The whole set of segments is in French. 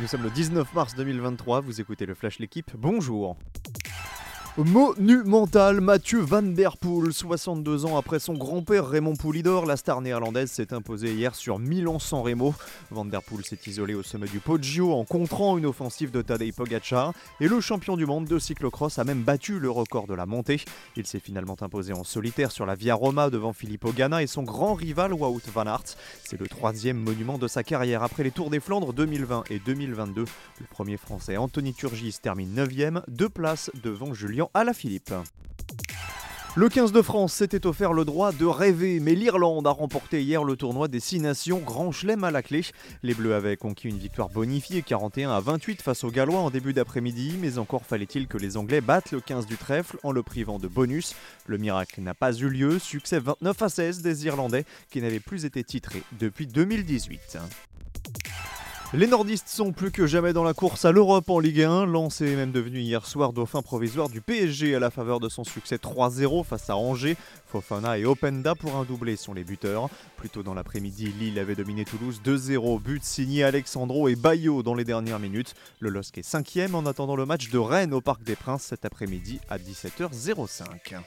Nous sommes le 19 mars 2023, vous écoutez le Flash L'équipe, bonjour Monumental, Mathieu Van Der Poel, 62 ans après son grand-père Raymond Poulidor, la star néerlandaise s'est imposée hier sur Milan-San Remo. Van Der Poel s'est isolé au sommet du Poggio en contrant une offensive de Tadej Pogacar et le champion du monde de cyclocross a même battu le record de la montée. Il s'est finalement imposé en solitaire sur la Via Roma devant Filippo Ganna et son grand rival Wout van Aert. C'est le troisième monument de sa carrière après les Tours des Flandres 2020 et 2022. Le premier français Anthony Turgis termine 9ème, deux places devant Julien à la Philippe. Le 15 de France s'était offert le droit de rêver, mais l'Irlande a remporté hier le tournoi des 6 nations Grand Chelem à la clé. Les Bleus avaient conquis une victoire bonifiée 41 à 28 face aux Gallois en début d'après-midi, mais encore fallait-il que les Anglais battent le 15 du trèfle en le privant de bonus. Le miracle n'a pas eu lieu, succès 29 à 16 des Irlandais qui n'avaient plus été titrés depuis 2018. Les nordistes sont plus que jamais dans la course à l'Europe en Ligue 1. Lens est même devenu hier soir dauphin provisoire du PSG à la faveur de son succès 3-0 face à Angers. Fofana et Openda pour un doublé sont les buteurs. Plus tôt dans l'après-midi, Lille avait dominé Toulouse 2-0. But signé Alexandro et Bayo dans les dernières minutes. Le LOSC est cinquième en attendant le match de Rennes au Parc des Princes cet après-midi à 17h05.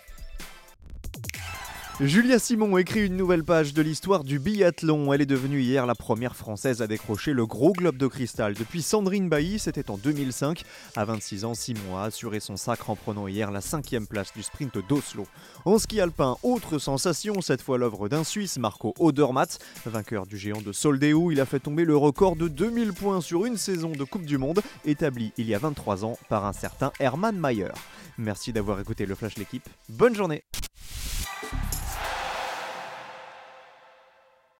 Julia Simon écrit une nouvelle page de l'histoire du biathlon. Elle est devenue hier la première française à décrocher le gros globe de cristal. Depuis Sandrine Bailly, c'était en 2005. À 26 ans, Simon a assuré son sacre en prenant hier la cinquième place du sprint d'Oslo. En ski alpin, autre sensation, cette fois l'œuvre d'un Suisse, Marco Odermatt. Vainqueur du géant de Soldeu, il a fait tomber le record de 2000 points sur une saison de Coupe du Monde, établi il y a 23 ans par un certain Hermann Mayer. Merci d'avoir écouté le Flash L'équipe. Bonne journée